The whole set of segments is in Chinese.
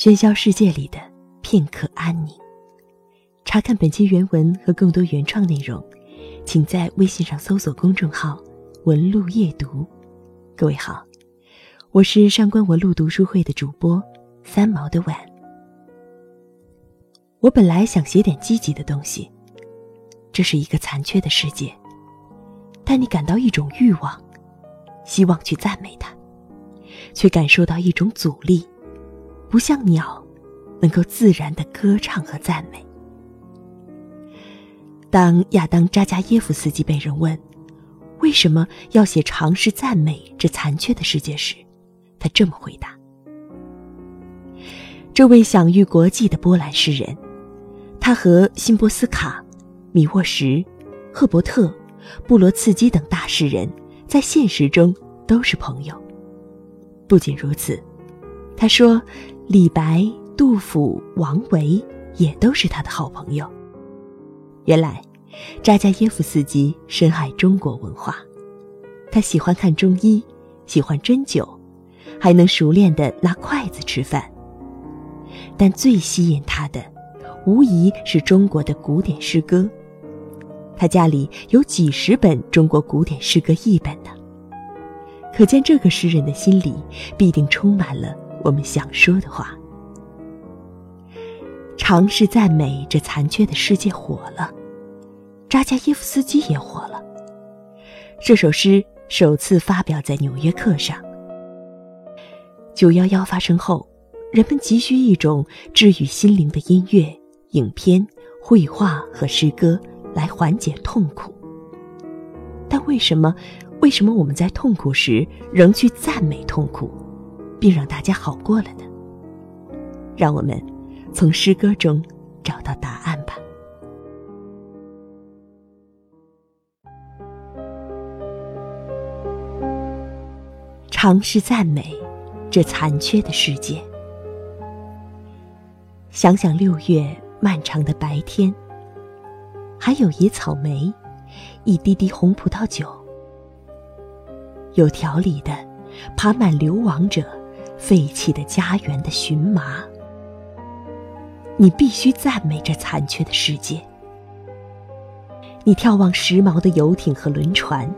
喧嚣世界里的片刻安宁。查看本期原文和更多原创内容，请在微信上搜索公众号“文路夜读”。各位好，我是上官文路读书会的主播三毛的晚。我本来想写点积极的东西，这是一个残缺的世界，但你感到一种欲望，希望去赞美它，却感受到一种阻力。不像鸟，能够自然的歌唱和赞美。当亚当扎加耶夫斯基被人问，为什么要写尝试赞美这残缺的世界时，他这么回答：“这位享誉国际的波兰诗人，他和辛波斯卡、米沃什、赫伯特、布罗茨基等大诗人，在现实中都是朋友。不仅如此，他说。”李白、杜甫、王维也都是他的好朋友。原来，扎加耶夫斯基深爱中国文化，他喜欢看中医，喜欢针灸，还能熟练的拿筷子吃饭。但最吸引他的，无疑是中国的古典诗歌。他家里有几十本中国古典诗歌译本呢。可见这个诗人的心里必定充满了。我们想说的话，尝试赞美这残缺的世界火了，扎加耶夫斯基也火了。这首诗首次发表在《纽约客》上。九幺幺发生后，人们急需一种治愈心灵的音乐、影片、绘画和诗歌来缓解痛苦。但为什么，为什么我们在痛苦时仍去赞美痛苦？并让大家好过了呢。让我们从诗歌中找到答案吧。尝试赞美这残缺的世界。想想六月漫长的白天，还有野草莓，一滴滴红葡萄酒，有条理的爬满流亡者。废弃的家园的荨麻，你必须赞美这残缺的世界。你眺望时髦的游艇和轮船，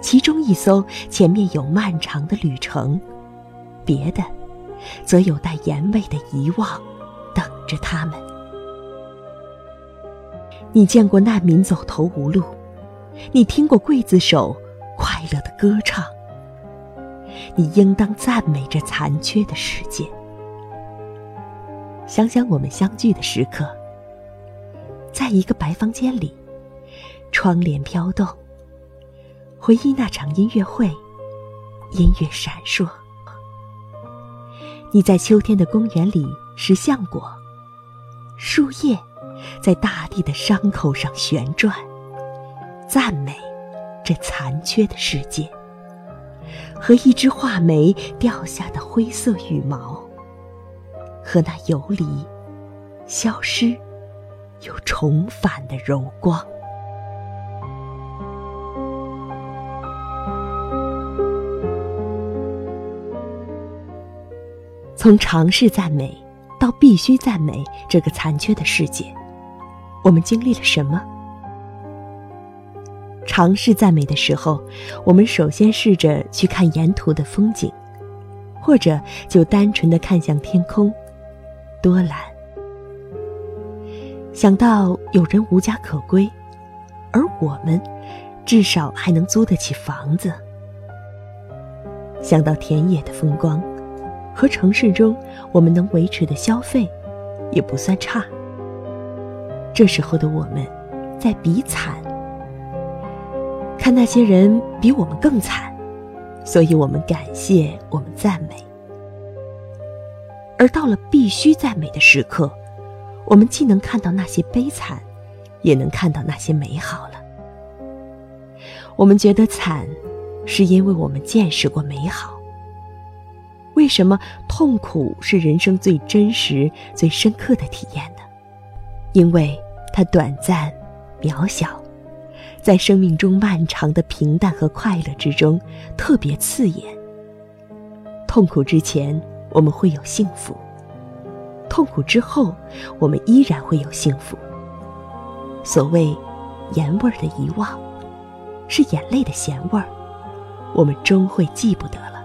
其中一艘前面有漫长的旅程，别的，则有待盐味的遗忘等着他们。你见过难民走投无路，你听过刽子手快乐的歌唱。你应当赞美这残缺的世界。想想我们相聚的时刻，在一个白房间里，窗帘飘动。回忆那场音乐会，音乐闪烁。你在秋天的公园里拾橡果，树叶在大地的伤口上旋转，赞美这残缺的世界。和一只画眉掉下的灰色羽毛，和那游离、消失又重返的柔光。从尝试赞美到必须赞美这个残缺的世界，我们经历了什么？尝试赞美的时候，我们首先试着去看沿途的风景，或者就单纯的看向天空，多蓝。想到有人无家可归，而我们至少还能租得起房子。想到田野的风光，和城市中我们能维持的消费，也不算差。这时候的我们，在比惨。看那些人比我们更惨，所以我们感谢，我们赞美。而到了必须赞美的时刻，我们既能看到那些悲惨，也能看到那些美好了。我们觉得惨，是因为我们见识过美好。为什么痛苦是人生最真实、最深刻的体验呢？因为它短暂、渺小。在生命中漫长的平淡和快乐之中，特别刺眼。痛苦之前，我们会有幸福；痛苦之后，我们依然会有幸福。所谓盐味儿的遗忘，是眼泪的咸味儿，我们终会记不得了。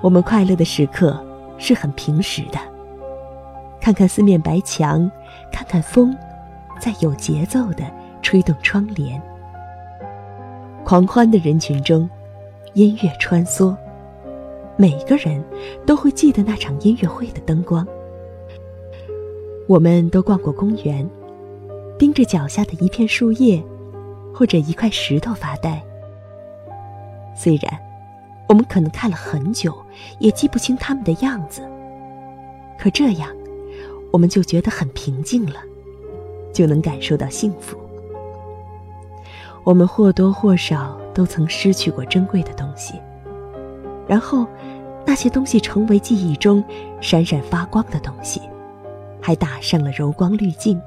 我们快乐的时刻是很平时的，看看四面白墙，看看风，在有节奏的吹动窗帘。狂欢的人群中，音乐穿梭，每个人都会记得那场音乐会的灯光。我们都逛过公园，盯着脚下的一片树叶，或者一块石头发呆。虽然我们可能看了很久，也记不清他们的样子，可这样，我们就觉得很平静了，就能感受到幸福。我们或多或少都曾失去过珍贵的东西，然后，那些东西成为记忆中闪闪发光的东西，还打上了柔光滤镜。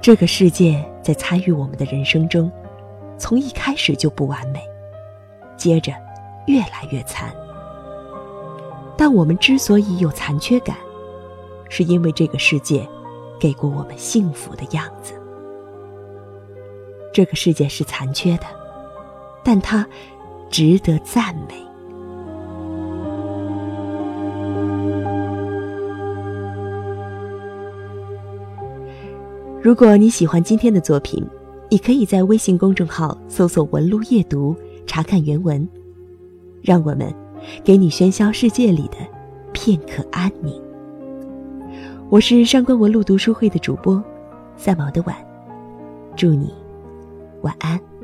这个世界在参与我们的人生中，从一开始就不完美，接着越来越残。但我们之所以有残缺感，是因为这个世界给过我们幸福的样子。这个世界是残缺的，但它值得赞美。如果你喜欢今天的作品，你可以在微信公众号搜索“文路夜读”查看原文。让我们给你喧嚣世界里的片刻安宁。我是上官文路读书会的主播三毛的晚，祝你。晚安。